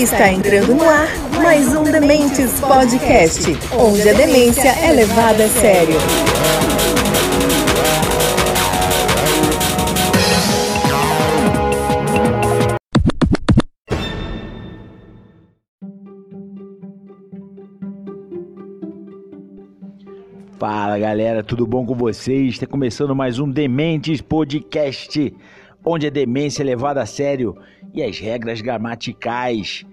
Está entrando no ar mais um Dementes Podcast, onde a demência é levada a sério. Fala galera, tudo bom com vocês? Está começando mais um Dementes Podcast, onde a demência é levada a sério e as regras gramaticais.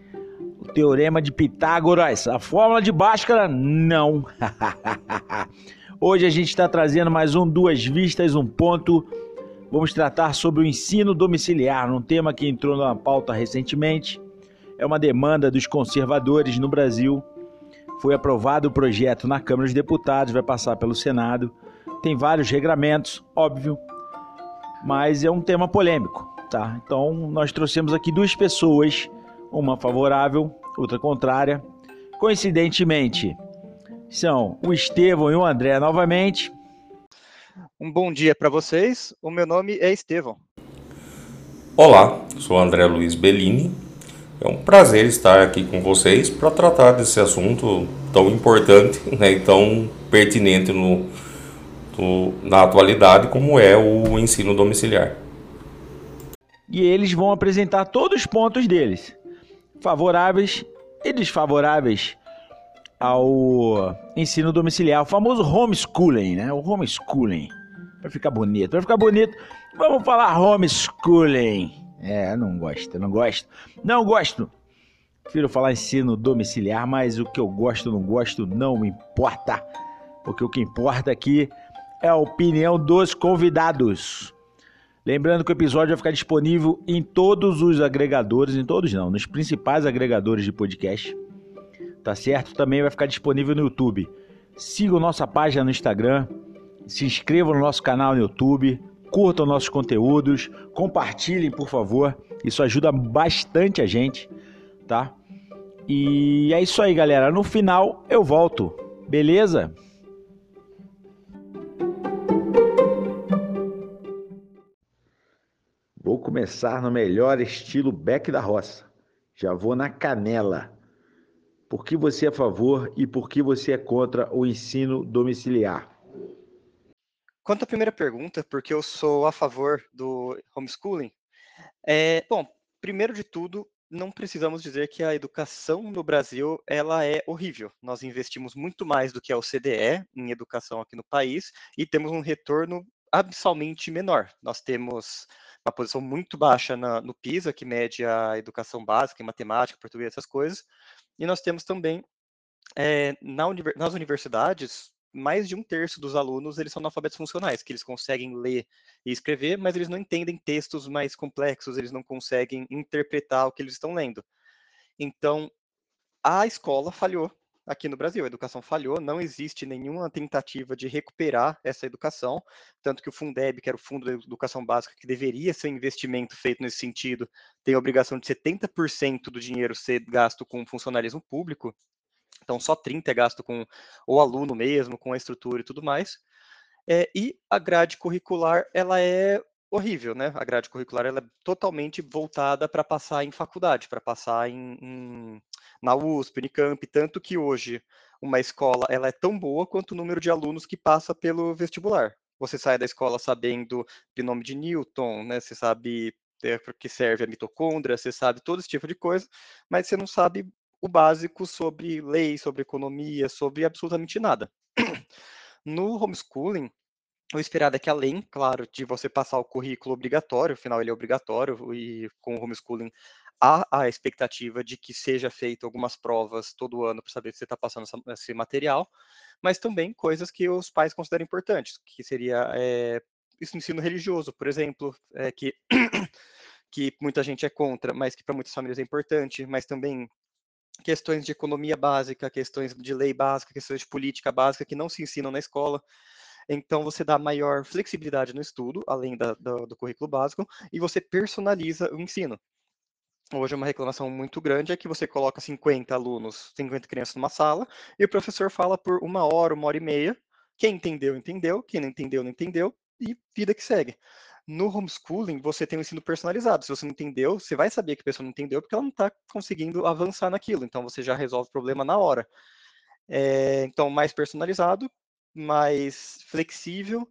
Teorema de Pitágoras, a fórmula de Bhaskara, não. Hoje a gente está trazendo mais um Duas Vistas, um ponto. Vamos tratar sobre o ensino domiciliar, um tema que entrou na pauta recentemente. É uma demanda dos conservadores no Brasil foi aprovado o projeto na Câmara dos Deputados, vai passar pelo Senado. Tem vários regramentos, óbvio, mas é um tema polêmico, tá? Então, nós trouxemos aqui duas pessoas, uma favorável, outra contrária. Coincidentemente, são o Estevão e o André novamente. Um bom dia para vocês. O meu nome é Estevão. Olá, sou André Luiz Bellini, é um prazer estar aqui com vocês para tratar desse assunto tão importante né, e tão pertinente no, no, na atualidade como é o ensino domiciliar. E eles vão apresentar todos os pontos deles, favoráveis e desfavoráveis ao ensino domiciliar, o famoso homeschooling, né? O homeschooling. Vai ficar bonito, vai ficar bonito. Vamos falar homeschooling. É, não gosto, não gosto. Não gosto. Prefiro falar ensino domiciliar, mas o que eu gosto, não gosto, não importa. Porque o que importa aqui é a opinião dos convidados. Lembrando que o episódio vai ficar disponível em todos os agregadores, em todos não, nos principais agregadores de podcast. Tá certo? Também vai ficar disponível no YouTube. Siga nossa página no Instagram, se inscreva no nosso canal no YouTube, curtam nossos conteúdos, compartilhem, por favor. Isso ajuda bastante a gente, tá? E é isso aí, galera. No final eu volto. Beleza? Vou começar no melhor estilo back da roça. Já vou na canela. Por que você é a favor e por que você é contra o ensino domiciliar? Quanto à primeira pergunta, porque eu sou a favor do homeschooling, é, bom, primeiro de tudo, não precisamos dizer que a educação no Brasil ela é horrível. Nós investimos muito mais do que a OCDE em educação aqui no país e temos um retorno abissalmente menor. Nós temos uma posição muito baixa na, no PISA, que mede a educação básica em matemática, português, essas coisas, e nós temos também é, na, nas universidades mais de um terço dos alunos eles são analfabetos funcionais, que eles conseguem ler e escrever, mas eles não entendem textos mais complexos, eles não conseguem interpretar o que eles estão lendo. Então, a escola falhou aqui no Brasil, a educação falhou, não existe nenhuma tentativa de recuperar essa educação, tanto que o Fundeb, que era o Fundo da Educação Básica, que deveria ser um investimento feito nesse sentido, tem a obrigação de 70% do dinheiro ser gasto com funcionalismo público, então, só 30 é gasto com o aluno mesmo, com a estrutura e tudo mais. É, e a grade curricular, ela é horrível, né? A grade curricular ela é totalmente voltada para passar em faculdade, para passar em, em, na USP, Unicamp, tanto que hoje uma escola ela é tão boa quanto o número de alunos que passa pelo vestibular. Você sai da escola sabendo o nome de Newton, né? Você sabe é, para que serve a mitocôndria, você sabe todo esse tipo de coisa, mas você não sabe o básico sobre lei, sobre economia, sobre absolutamente nada. No homeschooling, o esperado é que além, claro, de você passar o currículo obrigatório, afinal ele é obrigatório, e com o homeschooling há a expectativa de que seja feito algumas provas todo ano para saber se você está passando essa, esse material, mas também coisas que os pais consideram importantes, que seria é, ensino religioso, por exemplo, é, que, que muita gente é contra, mas que para muitas famílias é importante, mas também questões de economia básica, questões de lei básica, questões de política básica que não se ensinam na escola. Então, você dá maior flexibilidade no estudo, além da, do, do currículo básico, e você personaliza o ensino. Hoje, uma reclamação muito grande é que você coloca 50 alunos, 50 crianças numa sala, e o professor fala por uma hora, uma hora e meia. Quem entendeu, entendeu. Quem não entendeu, não entendeu. E vida que segue. No homeschooling, você tem um ensino personalizado. Se você não entendeu, você vai saber que a pessoa não entendeu porque ela não está conseguindo avançar naquilo. Então, você já resolve o problema na hora. É, então, mais personalizado, mais flexível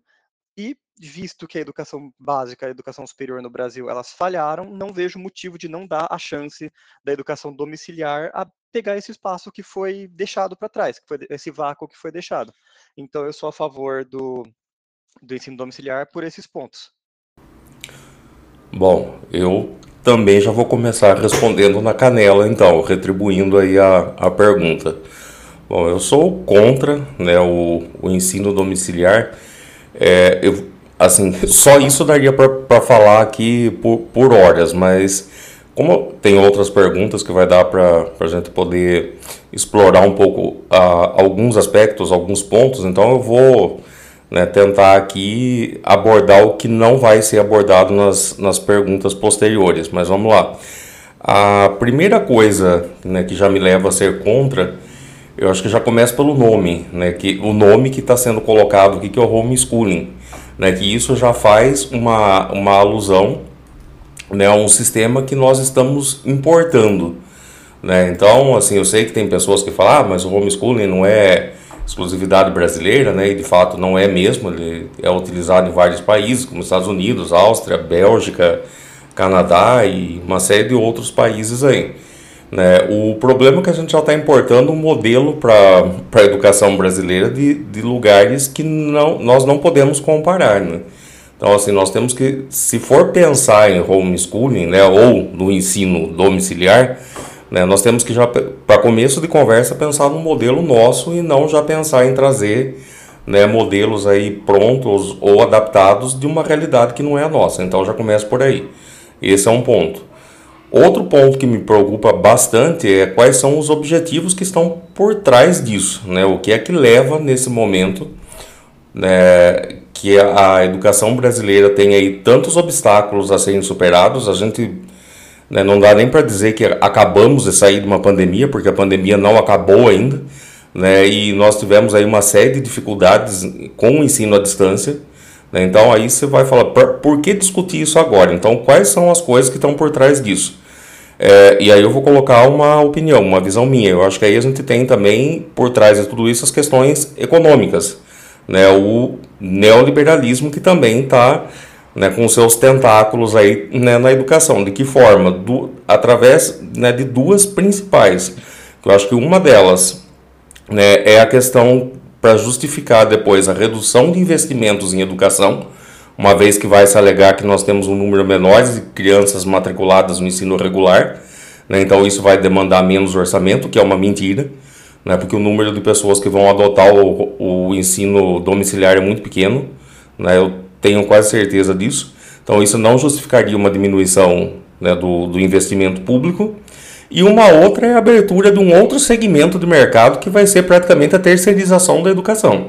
e visto que a educação básica, a educação superior no Brasil, elas falharam, não vejo motivo de não dar a chance da educação domiciliar a pegar esse espaço que foi deixado para trás, que foi esse vácuo que foi deixado. Então, eu sou a favor do, do ensino domiciliar por esses pontos. Bom, eu também já vou começar respondendo na canela, então, retribuindo aí a, a pergunta. Bom, eu sou contra né, o, o ensino domiciliar. É, eu, assim, só isso daria para falar aqui por, por horas, mas como tem outras perguntas que vai dar para a gente poder explorar um pouco uh, alguns aspectos, alguns pontos, então eu vou né, tentar aqui abordar o que não vai ser abordado nas, nas perguntas posteriores, mas vamos lá. A primeira coisa né, que já me leva a ser contra, eu acho que já começa pelo nome, né, que, o nome que está sendo colocado aqui, que é o homeschooling, né, que isso já faz uma, uma alusão né, a um sistema que nós estamos importando. Né? Então, assim, eu sei que tem pessoas que falam, ah, mas o homeschooling não é exclusividade brasileira, né? E de fato não é mesmo, ele é utilizado em vários países, como Estados Unidos, Áustria, Bélgica, Canadá e uma série de outros países aí. Né? O problema é que a gente já está importando um modelo para a educação brasileira de, de lugares que não, nós não podemos comparar. Né? Então, assim, nós temos que, se for pensar em homeschooling, né, ou no ensino domiciliar, né? Nós temos que já, para começo de conversa, pensar no modelo nosso e não já pensar em trazer né, modelos aí prontos ou adaptados de uma realidade que não é a nossa. Então já começa por aí. Esse é um ponto. Outro ponto que me preocupa bastante é quais são os objetivos que estão por trás disso, né? O que é que leva nesse momento, né, que a educação brasileira tem aí tantos obstáculos a serem superados. A gente né? Não dá nem para dizer que acabamos de sair de uma pandemia, porque a pandemia não acabou ainda. Né? E nós tivemos aí uma série de dificuldades com o ensino à distância. Né? Então aí você vai falar, por, que discutir isso agora? Então quais são as coisas que estão por trás disso? É, e aí eu vou colocar uma opinião, uma visão minha. Eu acho que aí a gente tem também por trás de tudo isso as questões econômicas. Né? O neoliberalismo que também está né, com seus tentáculos aí né, na educação. De que forma? Do, através né, de duas principais. Eu acho que uma delas né, é a questão para justificar depois a redução de investimentos em educação, uma vez que vai se alegar que nós temos um número menor de crianças matriculadas no ensino regular, né, então isso vai demandar menos orçamento, que é uma mentira, né, porque o número de pessoas que vão adotar o, o ensino domiciliar é muito pequeno. Né, eu tenho quase certeza disso. Então, isso não justificaria uma diminuição né, do, do investimento público. E uma outra é a abertura de um outro segmento de mercado que vai ser praticamente a terceirização da educação,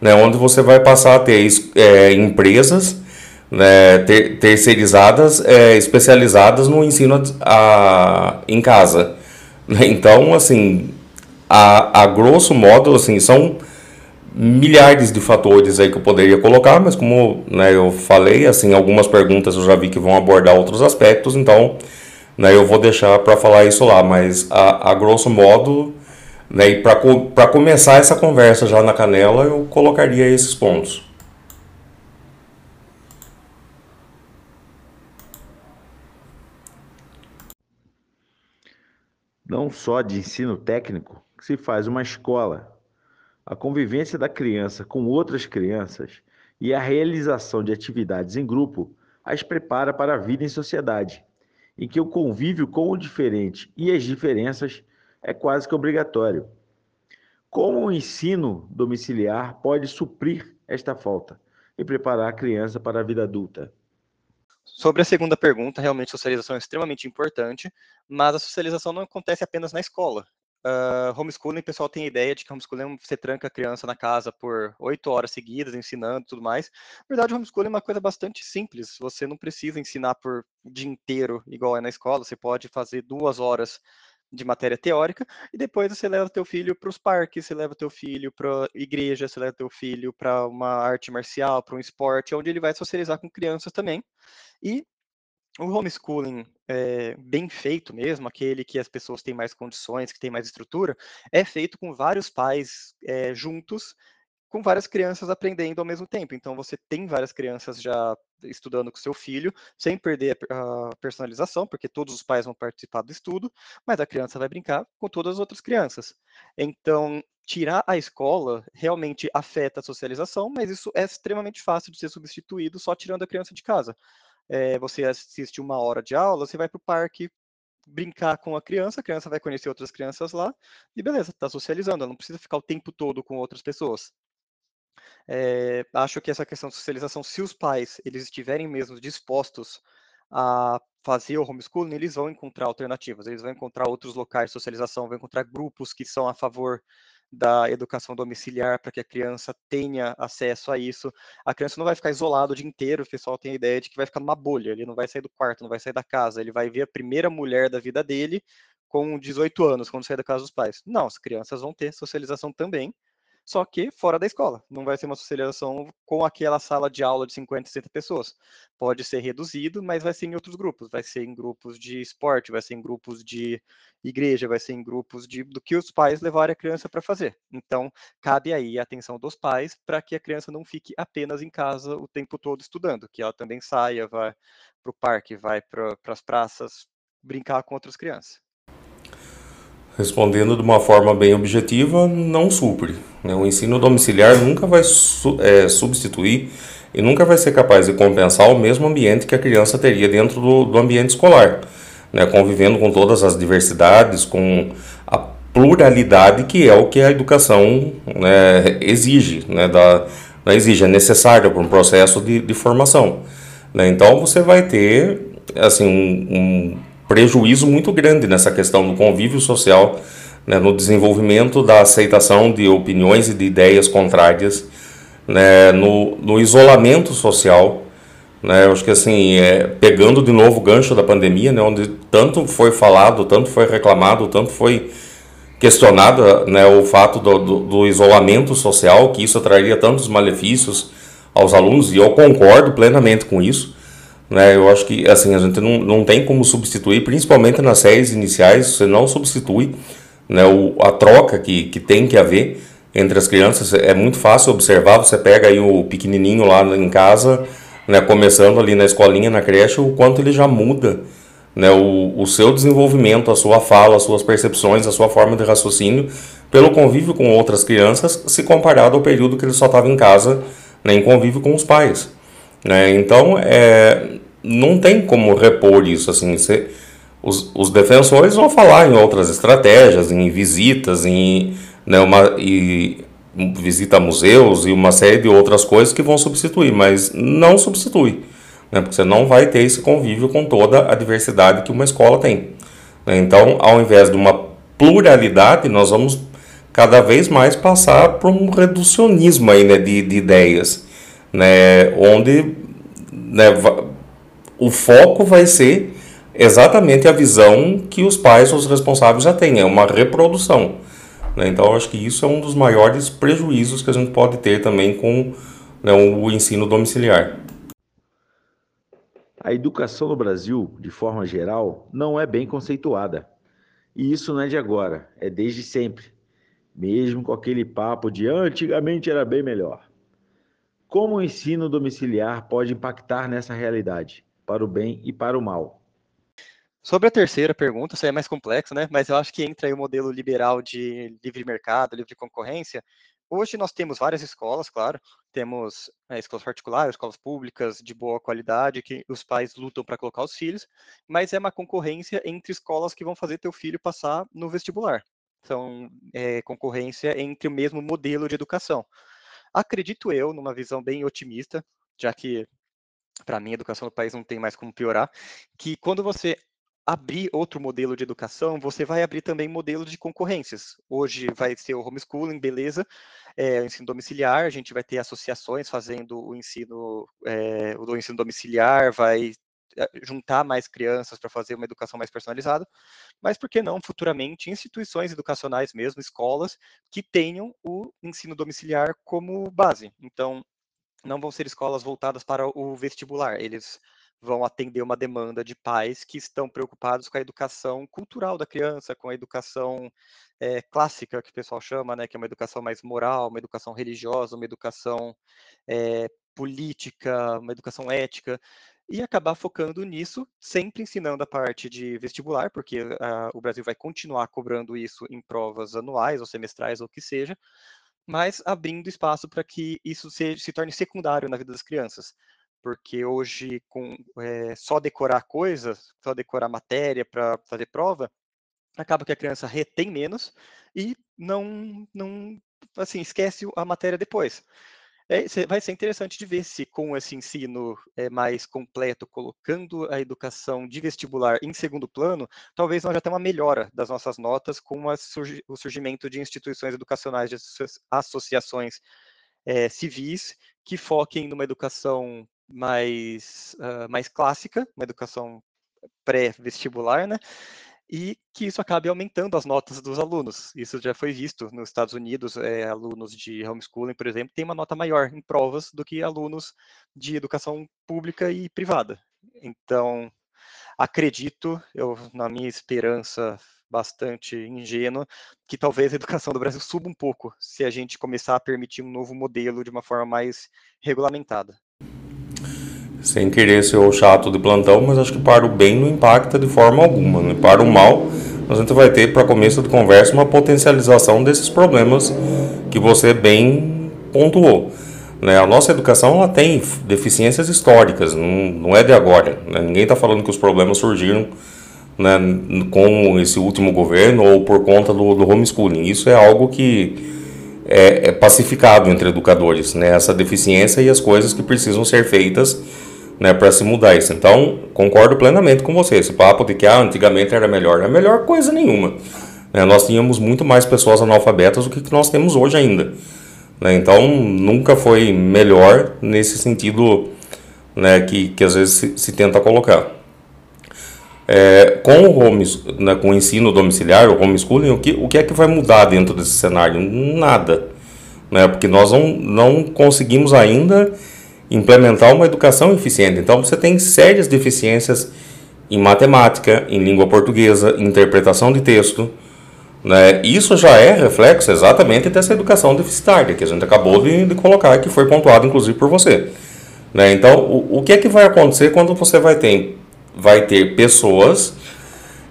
né, onde você vai passar a ter é, empresas né, ter, terceirizadas, é, especializadas no ensino a, em casa. Então, assim, a, a grosso modo, assim, são milhares de fatores aí que eu poderia colocar, mas como né, eu falei, assim, algumas perguntas eu já vi que vão abordar outros aspectos, então né, eu vou deixar para falar isso lá, mas a, a grosso modo, né, e para começar essa conversa já na canela, eu colocaria esses pontos. Não só de ensino técnico que se faz uma escola, a convivência da criança com outras crianças e a realização de atividades em grupo as prepara para a vida em sociedade, em que o convívio com o diferente e as diferenças é quase que obrigatório. Como o ensino domiciliar pode suprir esta falta e preparar a criança para a vida adulta? Sobre a segunda pergunta, realmente socialização é extremamente importante, mas a socialização não acontece apenas na escola. Uh, homeschooling, o pessoal tem a ideia de que homeschooling é você tranca a criança na casa por oito horas seguidas, ensinando tudo mais. Na verdade, homeschooling é uma coisa bastante simples. Você não precisa ensinar por dia inteiro, igual é na escola. Você pode fazer duas horas de matéria teórica, e depois você leva teu filho para os parques, você leva teu filho para igreja, você leva teu filho para uma arte marcial, para um esporte, onde ele vai socializar com crianças também. E o homeschooling é, bem feito mesmo, aquele que as pessoas têm mais condições, que tem mais estrutura, é feito com vários pais é, juntos com várias crianças aprendendo ao mesmo tempo. Então, você tem várias crianças já estudando com seu filho, sem perder a personalização, porque todos os pais vão participar do estudo, mas a criança vai brincar com todas as outras crianças. Então, tirar a escola realmente afeta a socialização, mas isso é extremamente fácil de ser substituído só tirando a criança de casa. É, você assiste uma hora de aula, você vai para o parque brincar com a criança, a criança vai conhecer outras crianças lá, e beleza, está socializando, ela não precisa ficar o tempo todo com outras pessoas. É, acho que essa questão de socialização, se os pais eles estiverem mesmo dispostos a fazer o homeschooling, eles vão encontrar alternativas, eles vão encontrar outros locais de socialização, vão encontrar grupos que são a favor da educação domiciliar para que a criança tenha acesso a isso. A criança não vai ficar isolada o dia inteiro, o pessoal tem a ideia de que vai ficar numa bolha, ele não vai sair do quarto, não vai sair da casa, ele vai ver a primeira mulher da vida dele com 18 anos, quando sair da casa dos pais. Não, as crianças vão ter socialização também, só que fora da escola. Não vai ser uma socialização com aquela sala de aula de 50, 60 pessoas. Pode ser reduzido, mas vai ser em outros grupos. Vai ser em grupos de esporte, vai ser em grupos de igreja, vai ser em grupos de do que os pais levarem a criança para fazer. Então, cabe aí a atenção dos pais para que a criança não fique apenas em casa o tempo todo estudando, que ela também saia, vai para o parque, vai para as praças brincar com outras crianças. Respondendo de uma forma bem objetiva, não supre. Né? O ensino domiciliar nunca vai su é, substituir e nunca vai ser capaz de compensar o mesmo ambiente que a criança teria dentro do, do ambiente escolar, né? convivendo com todas as diversidades, com a pluralidade que é o que a educação né, exige, né, da, não exige, é necessário para um processo de, de formação. Né? Então você vai ter assim um, um prejuízo muito grande nessa questão do convívio social, né, no desenvolvimento da aceitação de opiniões e de ideias contrárias, né, no, no isolamento social. Né, eu acho que assim, é, pegando de novo o gancho da pandemia, né, onde tanto foi falado, tanto foi reclamado, tanto foi questionado né, o fato do, do, do isolamento social, que isso traria tantos malefícios aos alunos, e eu concordo plenamente com isso. Né? Eu acho que assim, a gente não, não tem como substituir, principalmente nas séries iniciais, você não substitui né, o, a troca que, que tem que haver entre as crianças. É muito fácil observar, você pega aí o pequenininho lá em casa, né, começando ali na escolinha, na creche, o quanto ele já muda né, o, o seu desenvolvimento, a sua fala, as suas percepções, a sua forma de raciocínio, pelo convívio com outras crianças, se comparado ao período que ele só estava em casa, né, em convívio com os pais. Né? Então, é, não tem como repor isso. Assim, você, os, os defensores vão falar em outras estratégias, em visitas, em né, uma, e, visita a museus e uma série de outras coisas que vão substituir, mas não substitui. Né, porque você não vai ter esse convívio com toda a diversidade que uma escola tem. Né, então, ao invés de uma pluralidade, nós vamos cada vez mais passar por um reducionismo aí, né, de, de ideias, né, onde né, o foco vai ser exatamente a visão que os pais, os responsáveis já têm, é uma reprodução. Né? Então, acho que isso é um dos maiores prejuízos que a gente pode ter também com né, o ensino domiciliar. A educação no Brasil, de forma geral, não é bem conceituada. E isso não é de agora, é desde sempre. Mesmo com aquele papo de antigamente era bem melhor. Como o ensino domiciliar pode impactar nessa realidade, para o bem e para o mal? Sobre a terceira pergunta, isso aí é mais complexo, né? Mas eu acho que entra aí o modelo liberal de livre mercado, livre concorrência. Hoje nós temos várias escolas, claro, temos é, escolas particulares, escolas públicas de boa qualidade, que os pais lutam para colocar os filhos, mas é uma concorrência entre escolas que vão fazer teu filho passar no vestibular. Então, é concorrência entre o mesmo modelo de educação. Acredito eu, numa visão bem otimista, já que para mim a educação no país não tem mais como piorar, que quando você abrir outro modelo de educação, você vai abrir também modelos de concorrências. Hoje vai ser o homeschooling, beleza, é, o ensino domiciliar, a gente vai ter associações fazendo o ensino, é, o ensino domiciliar, vai eh, juntar mais crianças para fazer uma educação mais personalizada, mas por que não futuramente instituições educacionais mesmo, escolas, que tenham o ensino domiciliar como base. Então, não vão ser escolas voltadas para o vestibular, eles vão atender uma demanda de pais que estão preocupados com a educação cultural da criança, com a educação é, clássica, que o pessoal chama, né, que é uma educação mais moral, uma educação religiosa, uma educação é, política, uma educação ética, e acabar focando nisso, sempre ensinando a parte de vestibular, porque uh, o Brasil vai continuar cobrando isso em provas anuais ou semestrais ou o que seja, mas abrindo espaço para que isso se, se torne secundário na vida das crianças porque hoje com é, só decorar coisas, só decorar matéria para fazer prova, acaba que a criança retém menos e não, não assim, esquece a matéria depois. É, vai ser interessante de ver se com esse ensino é, mais completo, colocando a educação de vestibular em segundo plano, talvez nós já tenhamos uma melhora das nossas notas com o surgimento de instituições educacionais, de associações é, civis que foquem numa educação mais, uh, mais clássica, uma educação pré-vestibular, né? E que isso acabe aumentando as notas dos alunos. Isso já foi visto nos Estados Unidos, é, alunos de homeschooling, por exemplo, têm uma nota maior em provas do que alunos de educação pública e privada. Então, acredito, eu na minha esperança bastante ingênua, que talvez a educação do Brasil suba um pouco se a gente começar a permitir um novo modelo de uma forma mais regulamentada. Sem querer ser o chato de plantão, mas acho que para o bem não impacta de forma alguma. Né? Para o mal, a gente vai ter, para começo de conversa, uma potencialização desses problemas que você bem pontuou. Né? A nossa educação ela tem deficiências históricas, não, não é de agora. Né? Ninguém está falando que os problemas surgiram né, com esse último governo ou por conta do, do homeschooling. Isso é algo que é, é pacificado entre educadores, né? essa deficiência e as coisas que precisam ser feitas né, para se mudar isso. Então, concordo plenamente com você. Esse papo de que ah, antigamente era melhor, não é melhor coisa nenhuma. Né, nós tínhamos muito mais pessoas analfabetas do que nós temos hoje ainda. Né, então, nunca foi melhor nesse sentido né, que, que às vezes se, se tenta colocar. É, com, o home, né, com o ensino domiciliar, o homeschooling, o que, o que é que vai mudar dentro desse cenário? Nada. Né, porque nós não, não conseguimos ainda implementar uma educação eficiente. Então você tem sérias deficiências em matemática, em língua portuguesa, em interpretação de texto. Né? Isso já é reflexo exatamente dessa educação deficitária que a gente acabou de, de colocar, que foi pontuado inclusive por você. Né? Então, o, o que é que vai acontecer quando você vai ter, vai ter pessoas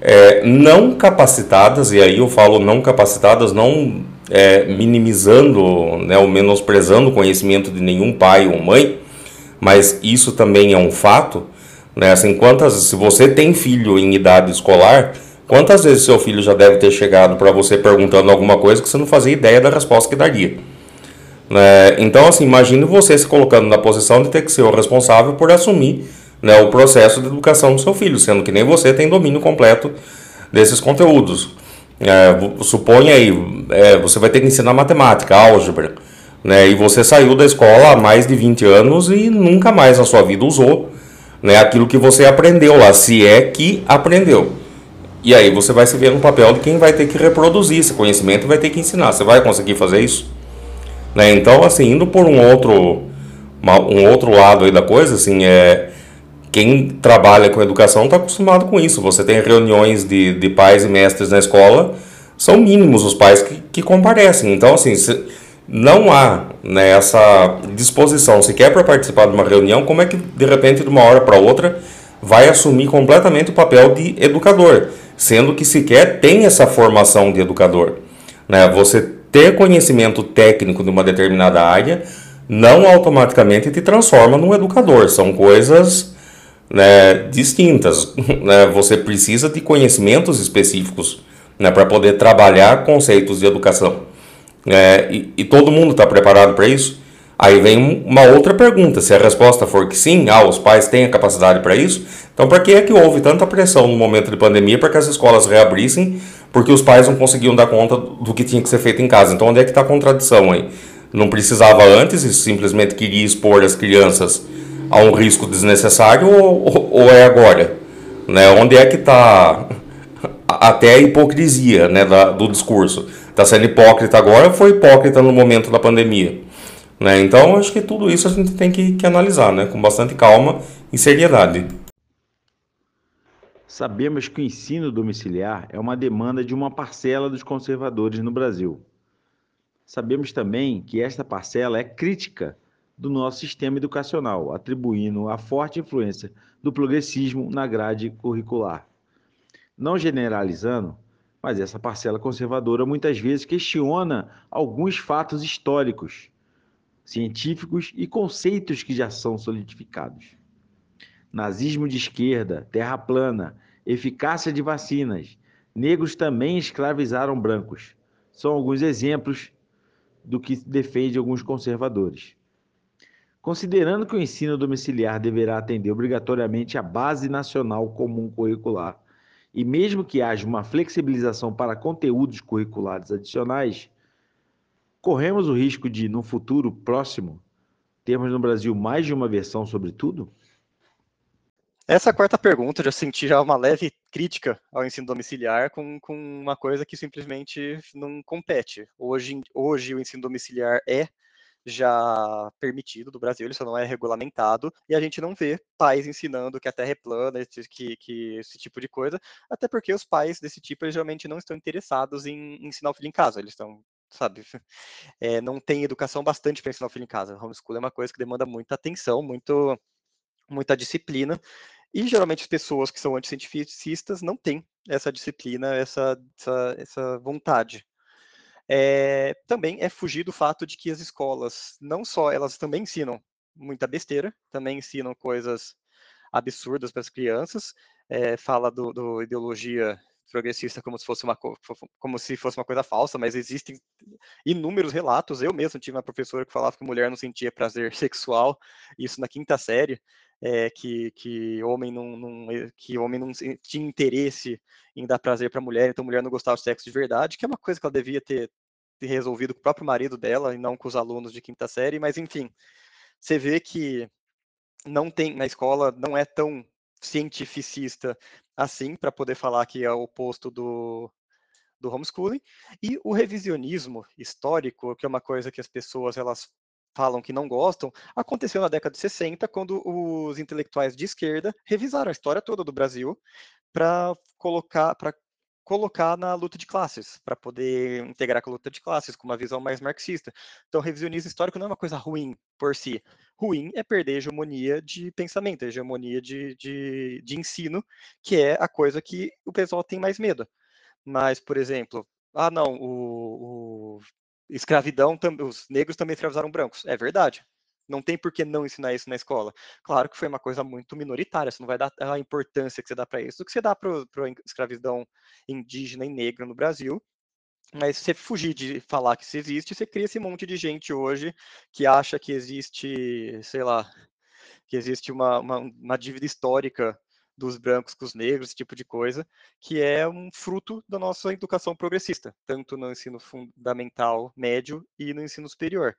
é, não capacitadas, e aí eu falo não capacitadas, não é, minimizando né, ou menosprezando o conhecimento de nenhum pai ou mãe, mas isso também é um fato, né? Assim, quantas, se você tem filho em idade escolar, quantas vezes seu filho já deve ter chegado para você perguntando alguma coisa que você não fazia ideia da resposta que daria? Né? Então, assim, imagine você se colocando na posição de ter que ser o responsável por assumir né, o processo de educação do seu filho, sendo que nem você tem domínio completo desses conteúdos. É, suponha aí, é, você vai ter que ensinar matemática, álgebra, né? E você saiu da escola há mais de 20 anos e nunca mais na sua vida usou né, aquilo que você aprendeu lá, se é que aprendeu. E aí você vai se ver no papel de quem vai ter que reproduzir esse conhecimento e vai ter que ensinar. Você vai conseguir fazer isso? Né? Então, assim, indo por um outro, uma, um outro lado aí da coisa, assim, é quem trabalha com educação está acostumado com isso. Você tem reuniões de, de pais e mestres na escola, são mínimos os pais que, que comparecem. Então, assim, não há né, essa disposição sequer para participar de uma reunião, como é que de repente, de uma hora para outra, vai assumir completamente o papel de educador, sendo que sequer tem essa formação de educador? Né? Você ter conhecimento técnico de uma determinada área não automaticamente te transforma num educador, são coisas né, distintas. Né? Você precisa de conhecimentos específicos né, para poder trabalhar conceitos de educação é, e, e, todo mundo está preparado para isso? Aí vem uma outra pergunta: se a resposta for que sim, ah, os pais têm a capacidade para isso, então para que é que houve tanta pressão no momento de pandemia para que as escolas reabrissem, porque os pais não conseguiam dar conta do que tinha que ser feito em casa? Então onde é que está a contradição aí? Não precisava antes e simplesmente queria expor as crianças a um risco desnecessário ou, ou é agora? Né? Onde é que está até a hipocrisia né, da, do discurso? Está sendo hipócrita agora foi hipócrita no momento da pandemia? Né? Então, acho que tudo isso a gente tem que, que analisar né? com bastante calma e seriedade. Sabemos que o ensino domiciliar é uma demanda de uma parcela dos conservadores no Brasil. Sabemos também que esta parcela é crítica do nosso sistema educacional, atribuindo a forte influência do progressismo na grade curricular. Não generalizando, mas essa parcela conservadora muitas vezes questiona alguns fatos históricos, científicos e conceitos que já são solidificados. Nazismo de esquerda, terra plana, eficácia de vacinas, negros também escravizaram brancos. São alguns exemplos do que defende alguns conservadores. Considerando que o ensino domiciliar deverá atender obrigatoriamente a base nacional comum curricular, e mesmo que haja uma flexibilização para conteúdos curriculares adicionais, corremos o risco de, no futuro próximo, termos no Brasil mais de uma versão sobre tudo? Essa quarta pergunta, já senti já uma leve crítica ao ensino domiciliar com, com uma coisa que simplesmente não compete. Hoje, hoje o ensino domiciliar é já permitido do Brasil, ele só não é regulamentado, e a gente não vê pais ensinando que a Terra é plana, que, que esse tipo de coisa, até porque os pais desse tipo, eles geralmente não estão interessados em ensinar o filho em casa, eles estão sabe? É, não tem educação bastante para ensinar o filho em casa. Homeschool é uma coisa que demanda muita atenção, muito, muita disciplina. E geralmente as pessoas que são anticientificistas não têm essa disciplina, essa, essa, essa vontade é, também é fugir do fato de que as escolas, não só elas também ensinam muita besteira, também ensinam coisas absurdas para as crianças, é, fala do, do, ideologia progressista como se fosse uma como se fosse uma coisa falsa, mas existem inúmeros relatos. Eu mesmo tive uma professora que falava que mulher não sentia prazer sexual, isso na quinta série, é, que, que homem não, não, que homem não tinha interesse em dar prazer para mulher, então mulher não gostava de sexo de verdade, que é uma coisa que ela devia ter, ter resolvido com o próprio marido dela e não com os alunos de quinta série, mas enfim, você vê que não tem na escola não é tão cientificista assim para poder falar que é o oposto do, do homeschooling e o revisionismo histórico, que é uma coisa que as pessoas elas falam que não gostam, aconteceu na década de 60, quando os intelectuais de esquerda revisaram a história toda do Brasil para colocar para colocar na luta de classes, para poder integrar com a luta de classes, com uma visão mais marxista. Então, revisionismo histórico não é uma coisa ruim por si. Ruim é perder a hegemonia de pensamento, a hegemonia de, de, de ensino, que é a coisa que o pessoal tem mais medo. Mas, por exemplo, ah, não, o, o escravidão, os negros também escravizaram brancos. É verdade não tem por que não ensinar isso na escola. Claro que foi uma coisa muito minoritária, você não vai dar a importância que você dá para isso, do que você dá para a escravidão indígena e negra no Brasil. Mas se você fugir de falar que isso existe, você cria esse monte de gente hoje que acha que existe, sei lá, que existe uma, uma, uma dívida histórica dos brancos com os negros, esse tipo de coisa, que é um fruto da nossa educação progressista, tanto no ensino fundamental, médio e no ensino superior.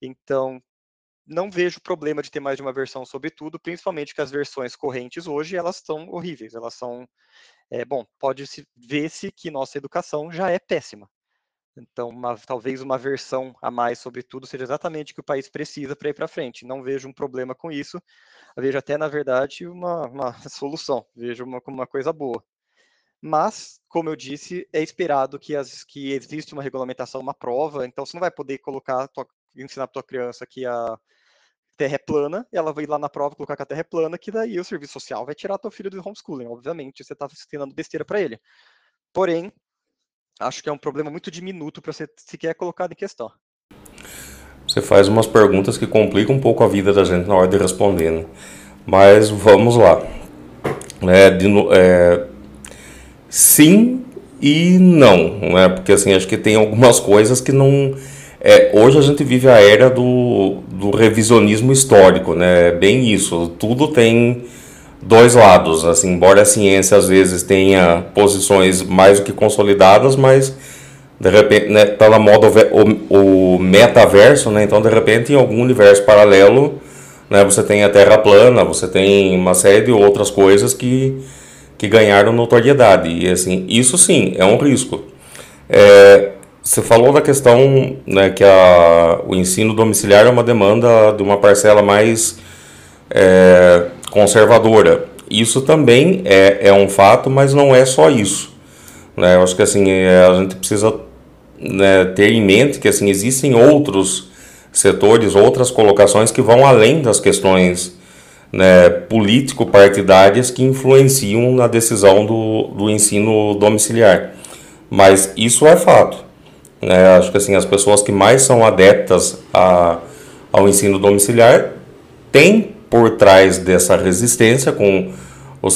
Então, não vejo problema de ter mais de uma versão sobre tudo, principalmente que as versões correntes hoje, elas são horríveis, elas são, é, bom, pode-se ver-se que nossa educação já é péssima. Então, uma, talvez uma versão a mais sobre tudo seja exatamente o que o país precisa para ir para frente. Não vejo um problema com isso, Eu vejo até, na verdade, uma, uma solução, vejo uma, uma coisa boa. Mas, como eu disse, é esperado que, as, que existe uma regulamentação, uma prova, então você não vai poder colocar, ensinar para tua criança que a terra é plana, ela vai ir lá na prova colocar que a terra é plana, que daí o serviço social vai tirar teu filho do homeschooling. Obviamente, você está ensinando besteira para ele. Porém, acho que é um problema muito diminuto para ser sequer colocado em questão. Você faz umas perguntas que complicam um pouco a vida da gente na hora de responder, né? Mas vamos lá. É, de, é, sim e não, né? Porque assim, acho que tem algumas coisas que não é, hoje a gente vive a era do, do revisionismo histórico, né? Bem isso. Tudo tem dois lados. Assim, embora a ciência às vezes tenha posições mais do que consolidadas, mas de repente né, tá na moda o, o, metaverso, né? Então de repente em algum universo paralelo né, você tem a Terra plana, você tem uma série de outras coisas que, que ganharam notoriedade. E assim, isso sim é um risco. É, você falou da questão né, que a, o ensino domiciliar é uma demanda de uma parcela mais é, conservadora. Isso também é, é um fato, mas não é só isso. Né? Eu acho que assim, é, a gente precisa né, ter em mente que assim, existem outros setores, outras colocações que vão além das questões né, político-partidárias que influenciam na decisão do, do ensino domiciliar. Mas isso é fato. Né? Acho que assim, as pessoas que mais são adeptas a, ao ensino domiciliar têm por trás dessa resistência com o,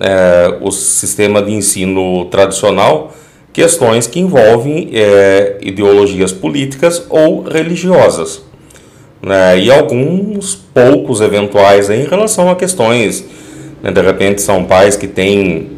é, o sistema de ensino tradicional questões que envolvem é, ideologias políticas ou religiosas. Né? E alguns poucos eventuais em relação a questões, né? de repente são pais que têm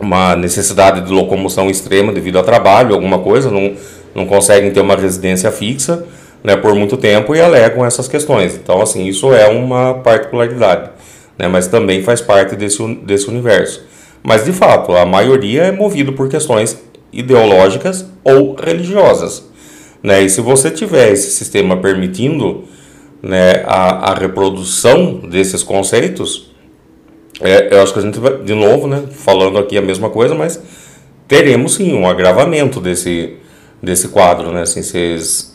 uma necessidade de locomoção extrema devido a trabalho, alguma coisa, não, não conseguem ter uma residência fixa né, por muito tempo e alegam essas questões. Então, assim, isso é uma particularidade, né, mas também faz parte desse, desse universo. Mas, de fato, a maioria é movido por questões ideológicas ou religiosas. Né? E se você tiver esse sistema permitindo né, a, a reprodução desses conceitos, é, eu acho que a gente vai, de novo, né, falando aqui a mesma coisa, mas teremos sim um agravamento desse, desse quadro. Né? Assim, vocês,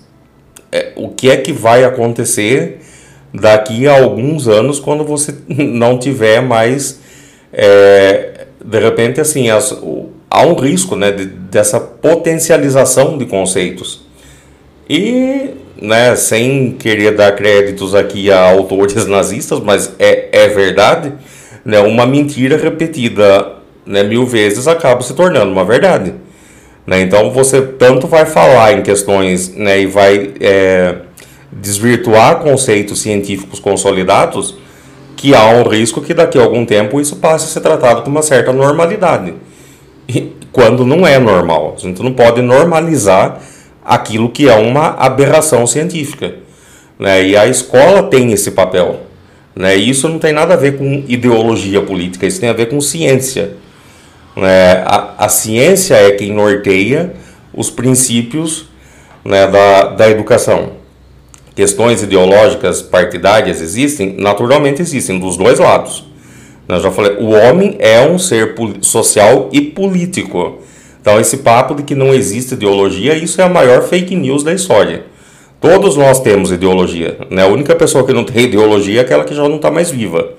é, o que é que vai acontecer daqui a alguns anos quando você não tiver mais, é, de repente, assim, as, o, há um risco né, de, dessa potencialização de conceitos. E, né, sem querer dar créditos aqui a autores nazistas, mas é, é verdade, né, uma mentira repetida né, mil vezes acaba se tornando uma verdade. Né? Então você tanto vai falar em questões né, e vai é, desvirtuar conceitos científicos consolidados que há um risco que daqui a algum tempo isso passe a ser tratado com uma certa normalidade quando não é normal. A gente não pode normalizar aquilo que é uma aberração científica. Né? E a escola tem esse papel. Né? E isso não tem nada a ver com ideologia política, isso tem a ver com ciência. Né? A, a ciência é quem norteia os princípios né, da, da educação. Questões ideológicas partidárias existem? Naturalmente existem, dos dois lados. Eu já falei, o homem é um ser social e político. Então, esse papo de que não existe ideologia, isso é a maior fake news da história. Todos nós temos ideologia. Né? A única pessoa que não tem ideologia é aquela que já não está mais viva.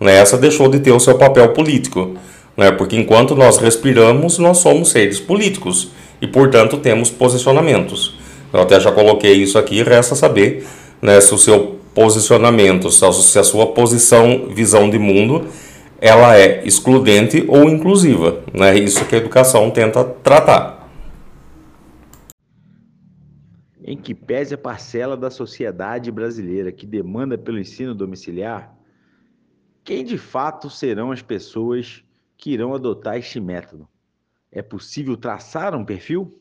Né? Essa deixou de ter o seu papel político. Né? Porque enquanto nós respiramos, nós somos seres políticos. E, portanto, temos posicionamentos. Eu até já coloquei isso aqui, resta saber né, se o seu posicionamento, se a sua posição, visão de mundo ela é excludente ou inclusiva. Né? Isso que a educação tenta tratar. Em que pese a parcela da sociedade brasileira que demanda pelo ensino domiciliar, quem de fato serão as pessoas que irão adotar este método? É possível traçar um perfil?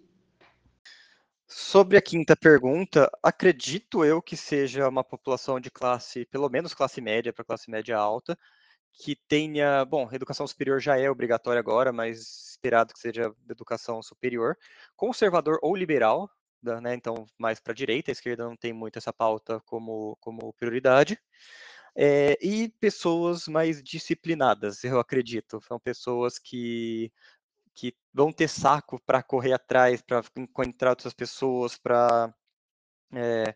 Sobre a quinta pergunta, acredito eu que seja uma população de classe, pelo menos classe média para classe média alta, que tenha, bom, educação superior já é obrigatória agora, mas esperado que seja educação superior, conservador ou liberal, né, então mais para a direita, a esquerda não tem muito essa pauta como, como prioridade, é, e pessoas mais disciplinadas, eu acredito, são pessoas que, que vão ter saco para correr atrás, para encontrar outras pessoas, para é,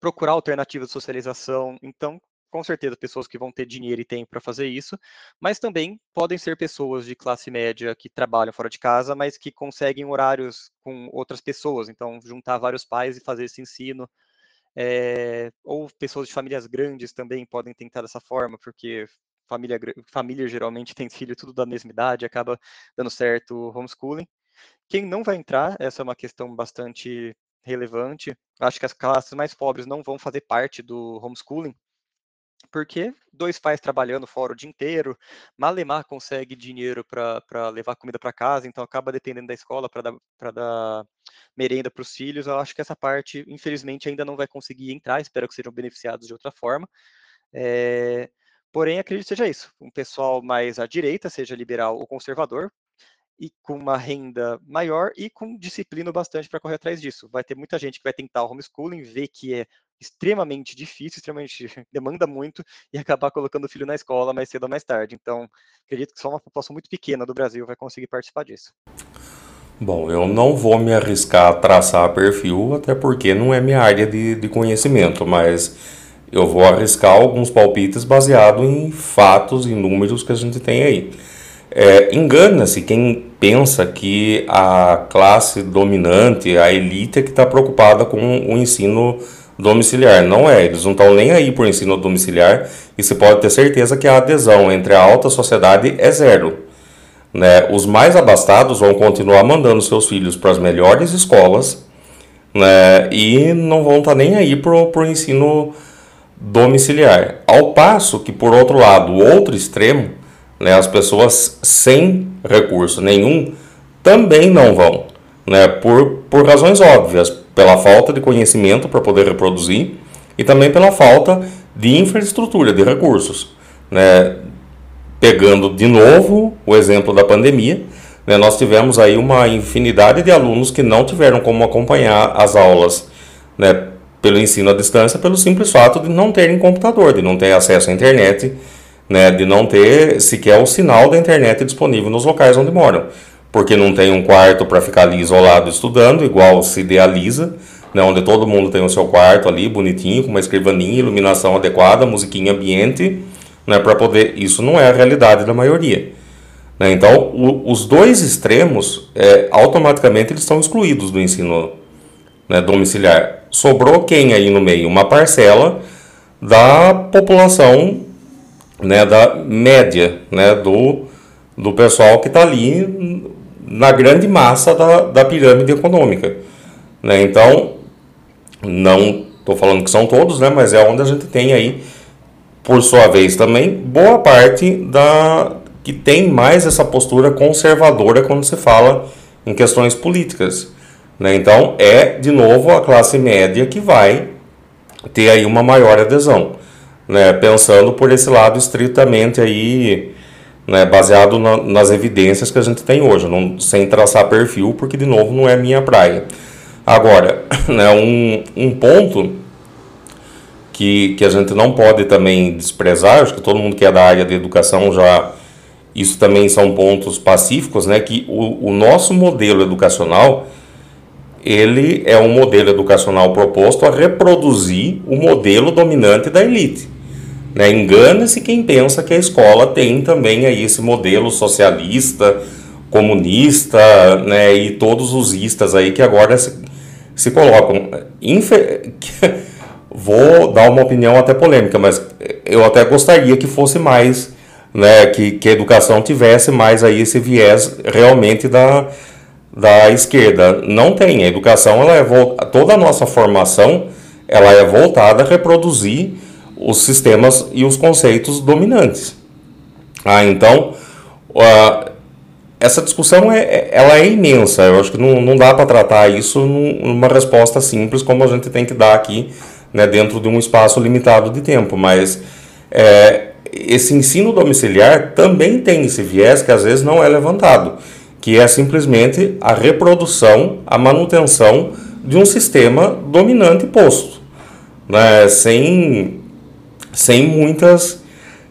procurar alternativas de socialização, então com certeza pessoas que vão ter dinheiro e tempo para fazer isso, mas também podem ser pessoas de classe média que trabalham fora de casa, mas que conseguem horários com outras pessoas, então juntar vários pais e fazer esse ensino. É, pessoas de famílias grandes também podem tentar dessa forma, porque família, família geralmente tem filho tudo da mesma idade, acaba dando certo homeschooling. Quem não vai entrar, essa é uma questão bastante relevante. Acho que as classes mais pobres não vão fazer parte do homeschooling, porque dois pais trabalhando fora o dia inteiro, malemar consegue dinheiro para levar comida para casa, então acaba dependendo da escola para dar, dar merenda para os filhos. Eu acho que essa parte, infelizmente, ainda não vai conseguir entrar, espero que sejam beneficiados de outra forma. É, porém, acredito que seja isso. Um pessoal mais à direita, seja liberal ou conservador, e com uma renda maior e com disciplina bastante para correr atrás disso. Vai ter muita gente que vai tentar o homeschooling, ver que é extremamente difícil, extremamente demanda muito e acabar colocando o filho na escola mais cedo ou mais tarde. Então, acredito que só uma população muito pequena do Brasil vai conseguir participar disso. Bom, eu não vou me arriscar a traçar perfil, até porque não é minha área de, de conhecimento, mas eu vou arriscar alguns palpites baseado em fatos e números que a gente tem aí. É, Engana-se quem pensa que a classe dominante, a elite, é que está preocupada com o ensino domiciliar. Não é, eles não estão nem aí por ensino domiciliar e você pode ter certeza que a adesão entre a alta sociedade é zero. Né? Os mais abastados vão continuar mandando seus filhos para as melhores escolas né? e não vão estar tá nem aí para o ensino domiciliar. Ao passo que, por outro lado, o outro extremo, né, as pessoas sem recurso nenhum também não vão, né, por, por razões óbvias, pela falta de conhecimento para poder reproduzir e também pela falta de infraestrutura, de recursos. Né. Pegando de novo o exemplo da pandemia, né, nós tivemos aí uma infinidade de alunos que não tiveram como acompanhar as aulas né, pelo ensino à distância, pelo simples fato de não terem computador, de não ter acesso à internet né, de não ter sequer o sinal da internet disponível nos locais onde moram, porque não tem um quarto para ficar ali isolado estudando, igual se idealiza, né, onde todo mundo tem o seu quarto ali bonitinho, com uma escrivaninha, iluminação adequada, musiquinha ambiente, né, para poder. Isso não é a realidade da maioria. Né? Então, o, os dois extremos, é, automaticamente, eles estão excluídos do ensino né, domiciliar. Sobrou quem aí no meio? Uma parcela da população né, da média né, do, do pessoal que está ali na grande massa da, da pirâmide econômica. Né? Então, não estou falando que são todos, né, mas é onde a gente tem aí, por sua vez também, boa parte da que tem mais essa postura conservadora quando se fala em questões políticas. Né? Então, é, de novo, a classe média que vai ter aí uma maior adesão né, pensando por esse lado estritamente aí, né, baseado na, nas evidências que a gente tem hoje, não, sem traçar perfil, porque de novo não é minha praia. Agora, né, um, um ponto que, que a gente não pode também desprezar, acho que todo mundo que é da área de educação já isso também são pontos pacíficos, né, que o, o nosso modelo educacional ele é um modelo educacional proposto a reproduzir o modelo dominante da elite. Né? Engana-se quem pensa que a escola tem também aí esse modelo socialista, comunista né? e todos os istas aí que agora se, se colocam. Infe... Vou dar uma opinião até polêmica, mas eu até gostaria que fosse mais, né? que, que a educação tivesse mais aí esse viés realmente da, da esquerda. Não tem. A educação, ela é toda a nossa formação ela é voltada a reproduzir os sistemas e os conceitos dominantes. Ah, então, uh, essa discussão é, é, ela é imensa. Eu acho que não, não dá para tratar isso numa resposta simples como a gente tem que dar aqui, né, dentro de um espaço limitado de tempo. Mas é, esse ensino domiciliar também tem esse viés que às vezes não é levantado, que é simplesmente a reprodução, a manutenção de um sistema dominante posto, né, sem sem muitas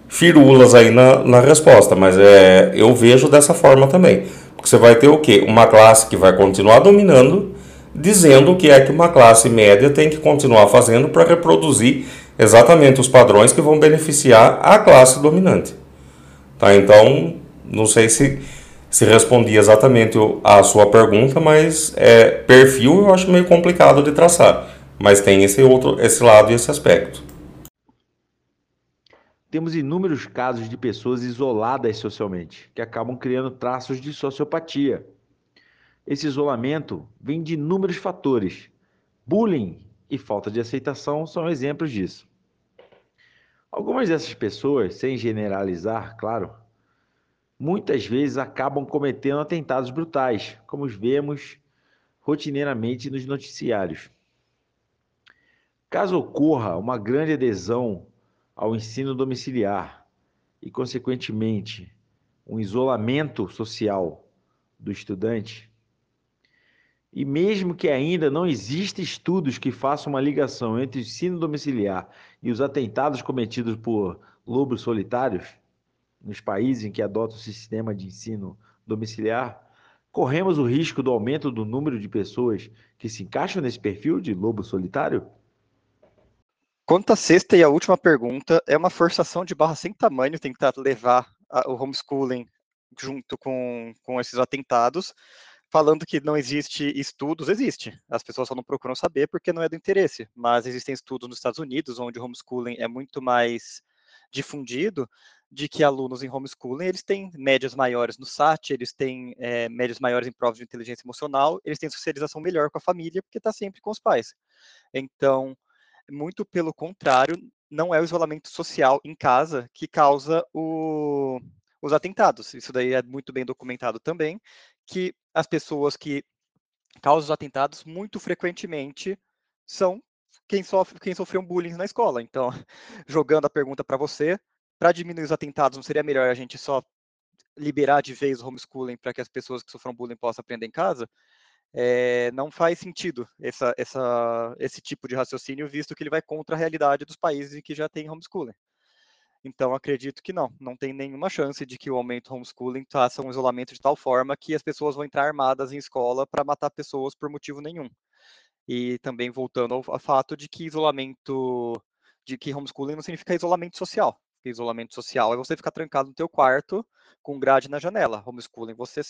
firulas aí na, na resposta, mas é, eu vejo dessa forma também. Porque você vai ter o quê? Uma classe que vai continuar dominando, dizendo que é que uma classe média tem que continuar fazendo para reproduzir exatamente os padrões que vão beneficiar a classe dominante. Tá? Então, não sei se, se respondi exatamente a sua pergunta, mas é, perfil eu acho meio complicado de traçar. Mas tem esse outro, esse lado e esse aspecto temos inúmeros casos de pessoas isoladas socialmente, que acabam criando traços de sociopatia. Esse isolamento vem de inúmeros fatores. Bullying e falta de aceitação são exemplos disso. Algumas dessas pessoas, sem generalizar, claro, muitas vezes acabam cometendo atentados brutais, como vemos rotineiramente nos noticiários. Caso ocorra uma grande adesão ao ensino domiciliar e, consequentemente, um isolamento social do estudante, e mesmo que ainda não existam estudos que façam uma ligação entre o ensino domiciliar e os atentados cometidos por lobos solitários, nos países em que adotam o sistema de ensino domiciliar, corremos o risco do aumento do número de pessoas que se encaixam nesse perfil de lobo solitário? Quanto à sexta e a última pergunta, é uma forçação de barra sem tamanho tentar levar a, o homeschooling junto com, com esses atentados, falando que não existe estudos, existe. As pessoas só não procuram saber porque não é do interesse. Mas existem estudos nos Estados Unidos, onde o homeschooling é muito mais difundido, de que alunos em homeschooling, eles têm médias maiores no SAT, eles têm é, médias maiores em provas de inteligência emocional, eles têm socialização melhor com a família, porque está sempre com os pais. Então, muito pelo contrário, não é o isolamento social em casa que causa o, os atentados. Isso daí é muito bem documentado também, que as pessoas que causam os atentados muito frequentemente são quem sofre, quem sofreu bullying na escola. Então, jogando a pergunta para você, para diminuir os atentados, não seria melhor a gente só liberar de vez o homeschooling para que as pessoas que sofram bullying possam aprender em casa? É, não faz sentido essa, essa, esse tipo de raciocínio, visto que ele vai contra a realidade dos países que já têm homeschooling. Então, acredito que não, não tem nenhuma chance de que o aumento homeschooling faça um isolamento de tal forma que as pessoas vão entrar armadas em escola para matar pessoas por motivo nenhum. E também voltando ao, ao fato de que isolamento, de que homeschooling não significa isolamento social. Isolamento social é você ficar trancado no teu quarto com grade na janela. Homeschooling, você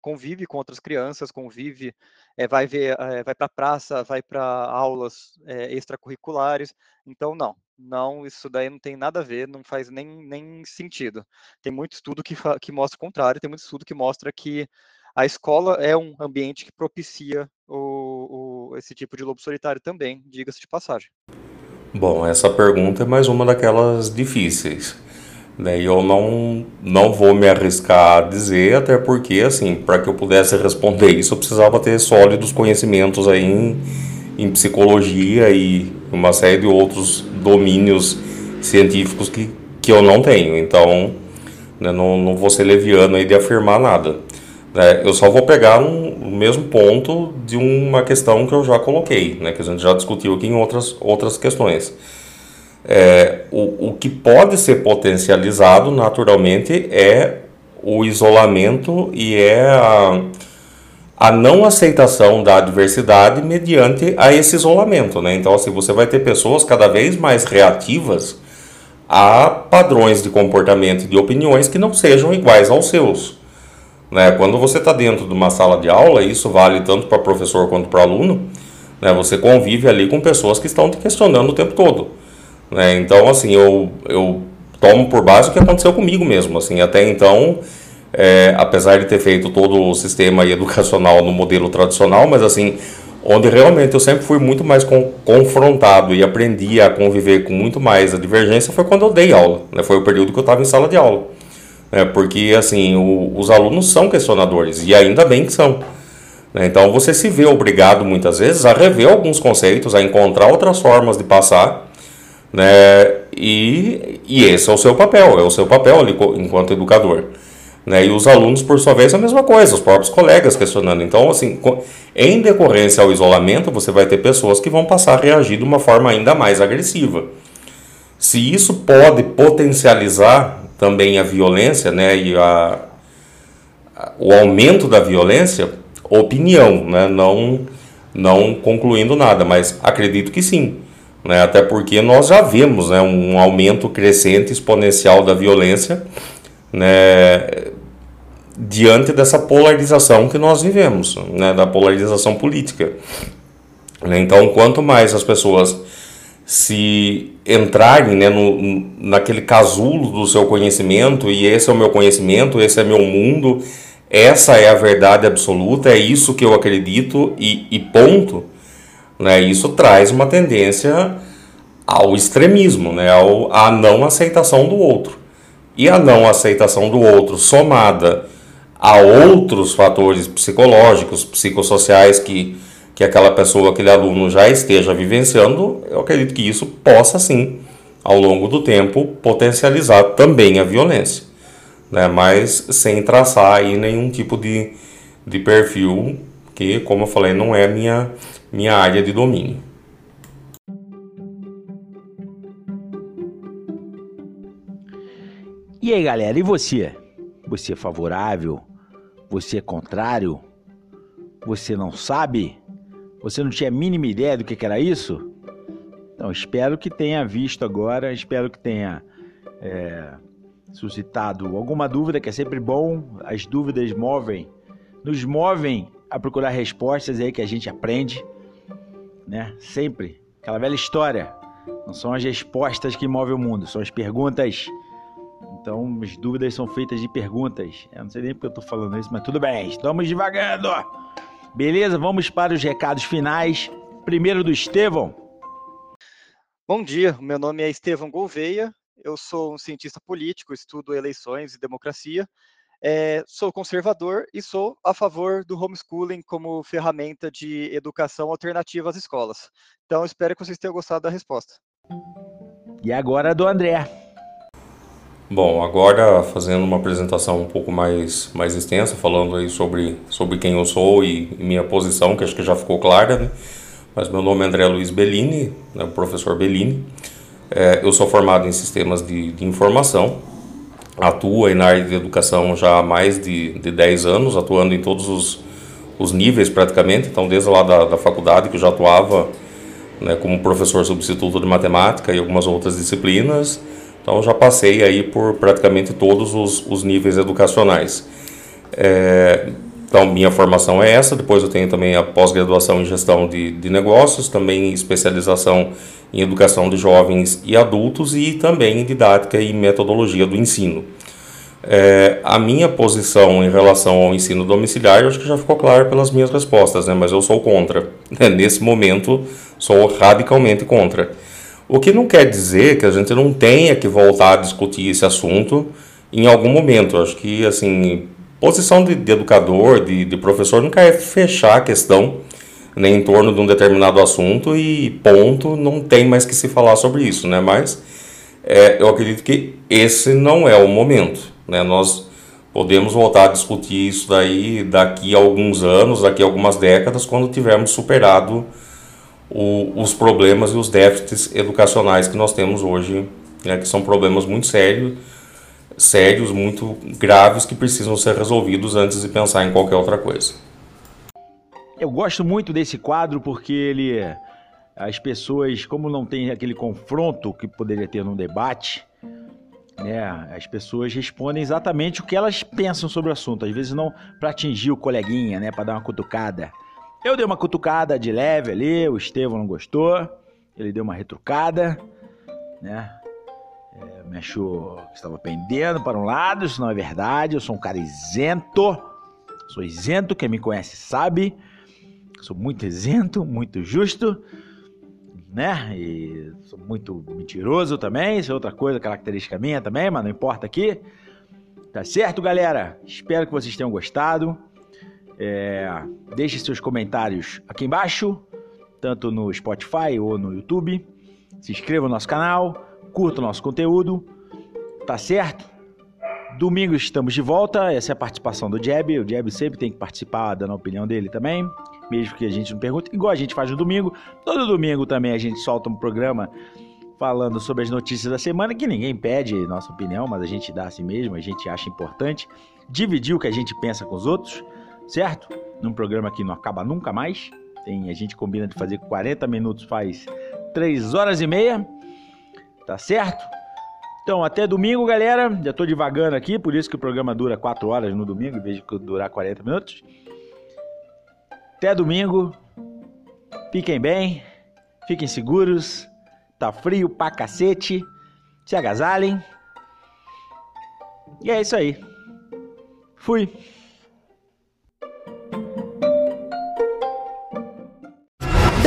convive com outras crianças, convive, é, vai ver, é, vai para a praça, vai para aulas é, extracurriculares. Então, não, não, isso daí não tem nada a ver, não faz nem, nem sentido. Tem muito estudo que, que mostra o contrário, tem muito estudo que mostra que a escola é um ambiente que propicia o, o, esse tipo de lobo solitário também, diga-se de passagem. Bom, essa pergunta é mais uma daquelas difíceis. Daí eu não, não vou me arriscar a dizer, até porque, assim, para que eu pudesse responder isso, eu precisava ter sólidos conhecimentos aí em, em psicologia e uma série de outros domínios científicos que, que eu não tenho. Então, né, não, não vou ser leviano aí de afirmar nada. Né? Eu só vou pegar um, o mesmo ponto de uma questão que eu já coloquei, né, que a gente já discutiu aqui em outras, outras questões. É, o, o que pode ser potencializado naturalmente é o isolamento e é a, a não aceitação da adversidade mediante a esse isolamento. Né? Então, assim, você vai ter pessoas cada vez mais reativas a padrões de comportamento e de opiniões que não sejam iguais aos seus. Né? Quando você está dentro de uma sala de aula, isso vale tanto para professor quanto para aluno, né? você convive ali com pessoas que estão te questionando o tempo todo. Né? Então, assim, eu, eu tomo por base o que aconteceu comigo mesmo. Assim, até então, é, apesar de ter feito todo o sistema educacional no modelo tradicional, mas assim, onde realmente eu sempre fui muito mais com, confrontado e aprendi a conviver com muito mais a divergência foi quando eu dei aula. Né? Foi o período que eu estava em sala de aula. Né? Porque, assim, o, os alunos são questionadores, e ainda bem que são. Né? Então, você se vê obrigado, muitas vezes, a rever alguns conceitos, a encontrar outras formas de passar, né? E, e esse é o seu papel, é o seu papel ali enquanto educador. Né? E os alunos, por sua vez, a mesma coisa, os próprios colegas questionando. Então, assim, em decorrência ao isolamento, você vai ter pessoas que vão passar a reagir de uma forma ainda mais agressiva. Se isso pode potencializar também a violência, né, e a, o aumento da violência, opinião, né, não, não concluindo nada, mas acredito que sim né? até porque nós já vemos né, um aumento crescente exponencial da violência né, diante dessa polarização que nós vivemos, né, da polarização política. Né? Então, quanto mais as pessoas se entrarem né, no, naquele casulo do seu conhecimento, e esse é o meu conhecimento, esse é meu mundo, essa é a verdade absoluta, é isso que eu acredito e, e ponto né? Isso traz uma tendência ao extremismo, né, ao, à não aceitação do outro. E a não aceitação do outro, somada a outros fatores psicológicos, psicossociais que, que aquela pessoa, aquele aluno já esteja vivenciando, eu acredito que isso possa sim, ao longo do tempo, potencializar também a violência. Né? Mas sem traçar aí nenhum tipo de, de perfil que, como eu falei, não é minha, minha área de domínio. E aí, galera, e você? Você é favorável? Você é contrário? Você não sabe? Você não tinha a mínima ideia do que era isso? Então, espero que tenha visto agora, espero que tenha é, suscitado alguma dúvida, que é sempre bom. As dúvidas movem, nos movem a procurar respostas aí que a gente aprende, né? Sempre. Aquela velha história. Não são as respostas que movem o mundo, são as perguntas então, as dúvidas são feitas de perguntas. Eu não sei nem porque eu estou falando isso, mas tudo bem, estamos devagando. Beleza, vamos para os recados finais. Primeiro do Estevão. Bom dia, meu nome é Estevão Gouveia, eu sou um cientista político, estudo eleições e democracia, é, sou conservador e sou a favor do homeschooling como ferramenta de educação alternativa às escolas. Então, espero que vocês tenham gostado da resposta. E agora do André. Bom, agora fazendo uma apresentação um pouco mais, mais extensa, falando aí sobre, sobre quem eu sou e, minha posição, que acho que já ficou clara, né? Mas meu nome é André Luiz Bellini, né, professor Bellini. É, eu sou formado em sistemas de, de informação, atuo aí na área de educação já há mais de, de 10 anos, atuando em todos os, os níveis praticamente, então desde lá da, da faculdade que eu já atuava né, como professor substituto de matemática e algumas outras disciplinas, então já passei aí por praticamente todos os, os níveis educacionais. É, então minha formação é essa, depois eu tenho também a pós-graduação em gestão de, de negócios, também especialização em educação de jovens e adultos e também em didática e metodologia do ensino. É, a minha posição em relação ao ensino domiciliar, acho que já ficou claro pelas minhas respostas, né? mas eu sou contra. Nesse momento, sou radicalmente contra. O que não quer dizer que a gente não tenha que voltar a discutir esse assunto em algum momento. Acho que, assim, posição de, de educador, de, de, professor, nunca é fechar a questão né, em torno de um determinado assunto e ponto, não tem mais que se falar sobre isso, né? Mas é, eu acredito que esse não é o momento, né? Nós podemos voltar a discutir isso daí daqui a alguns anos, daqui a algumas décadas, quando tivermos superado o, os problemas e os déficits educacionais que nós temos hoje, né, que são problemas muito sérios, sérios, muito graves, que precisam ser resolvidos antes de pensar em qualquer outra coisa. Eu gosto muito desse quadro porque ele, as pessoas, como não tem aquele confronto que poderia ter num debate, né, as pessoas respondem exatamente o que elas pensam sobre o assunto, às vezes não para atingir o coleguinha, né, para dar uma cutucada. Eu dei uma cutucada de leve ali, o Estevão não gostou, ele deu uma retrucada, né? É, me achou que estava pendendo para um lado, isso não é verdade, eu sou um cara isento, sou isento, quem me conhece sabe, sou muito isento, muito justo, né? E sou muito mentiroso também, isso é outra coisa, característica minha também, mas não importa aqui. Tá certo, galera? Espero que vocês tenham gostado. É, deixe seus comentários aqui embaixo, tanto no Spotify ou no YouTube. Se inscreva no nosso canal, curta o nosso conteúdo, tá certo? Domingo estamos de volta, essa é a participação do Jeb. O Jeb sempre tem que participar, dando a opinião dele também, mesmo que a gente não pergunte, igual a gente faz no domingo. Todo domingo também a gente solta um programa falando sobre as notícias da semana, que ninguém pede nossa opinião, mas a gente dá assim mesmo, a gente acha importante dividir o que a gente pensa com os outros certo? Num programa que não acaba nunca mais. Tem, a gente combina de fazer 40 minutos, faz 3 horas e meia. Tá certo? Então, até domingo, galera. Já tô devagando aqui, por isso que o programa dura 4 horas no domingo, em vez de durar 40 minutos. Até domingo. Fiquem bem. Fiquem seguros. Tá frio pra cacete. Se agasalhem. E é isso aí. Fui.